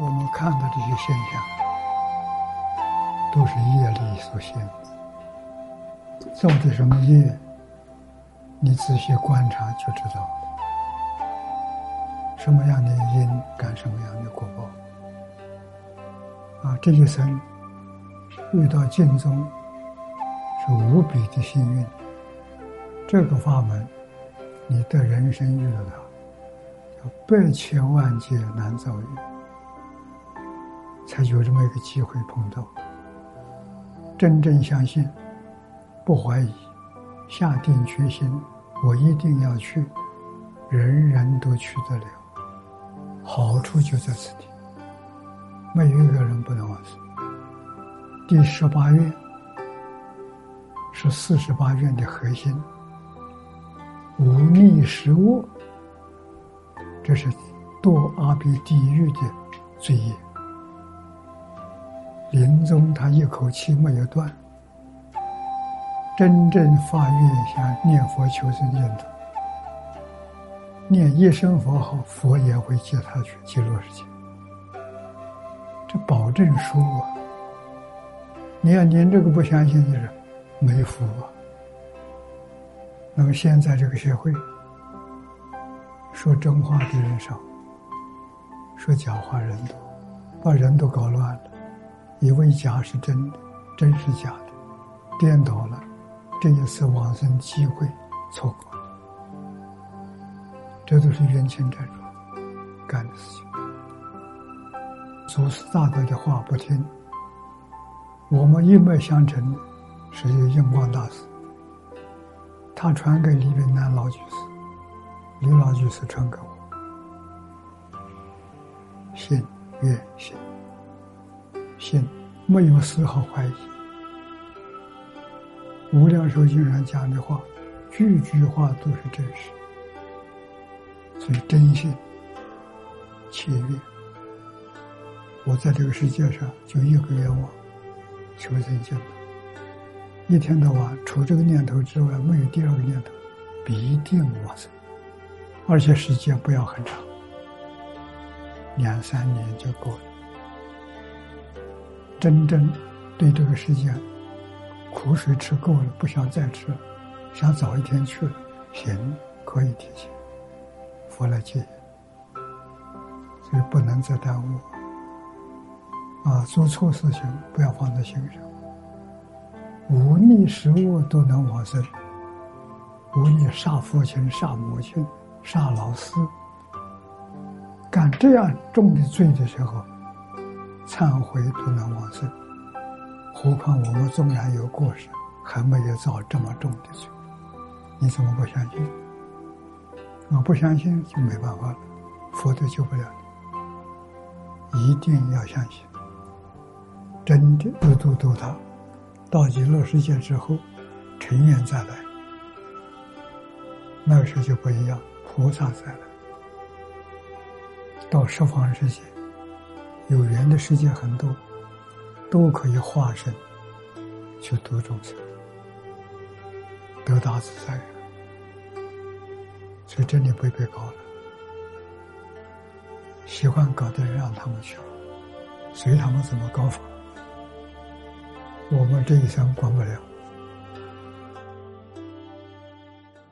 我们看到这些现象，都是业力所现。造的什么业，你仔细观察就知道。什么样的因，感什么样的果报。啊，这一生遇到净宗是无比的幸运。这个法门，你的人生遇到它，叫百千万劫难遭遇。才有这么一个机会碰到，真正相信，不怀疑，下定决心，我一定要去，人人都去得了，好处就在此地，没有一个人不能往生。第十八愿是四十八愿的核心，无逆十恶，这是堕阿鼻地狱的罪业。临终，他一口气没有断，真正发愿想念佛求生净土，念一声佛号，佛也会接他去极乐世界。这保证书啊！你要念这个不相信，的人没福啊。那么现在这个社会，说真话的人少，说假话人多，把人都搞乱了。以为假是真的，真是假的，颠倒了，这一次往生机会错过了，这都是冤亲债主干的事情。祖师大德的话不听，我们一脉相承的是印光大师，他传给李炳南老居士，李老居士传给我，信愿信。信没有丝毫怀疑，无量寿经上讲的话，句句话都是真实，所以真信切愿。我在这个世界上就一个愿望，求生净土。一天到晚除这个念头之外，没有第二个念头，必定往生，而且时间不要很长，两三年就够了。真正对这个世界苦水吃够了，不想再吃了，想早一天去了，行，可以提前，佛来接，所以不能再耽误。啊，做错事情不要放在心上，无逆食物都能往生，无逆杀父亲、杀母亲、杀老师，干这样重的罪的时候。忏悔都能往生，何况我们纵然有过失，还没有造这么重的罪，你怎么不相信？我不相信就没办法了，佛都救不了你。一定要相信，真的度度度他，到极乐世界之后，成愿再来，那个时候就不一样，菩萨再来，到十方世界。有缘的世界很多，都可以化身去度众生，得大自在。所以这里不必搞了，喜欢搞的人让他们去，随他们怎么搞法，我们这一生管不了。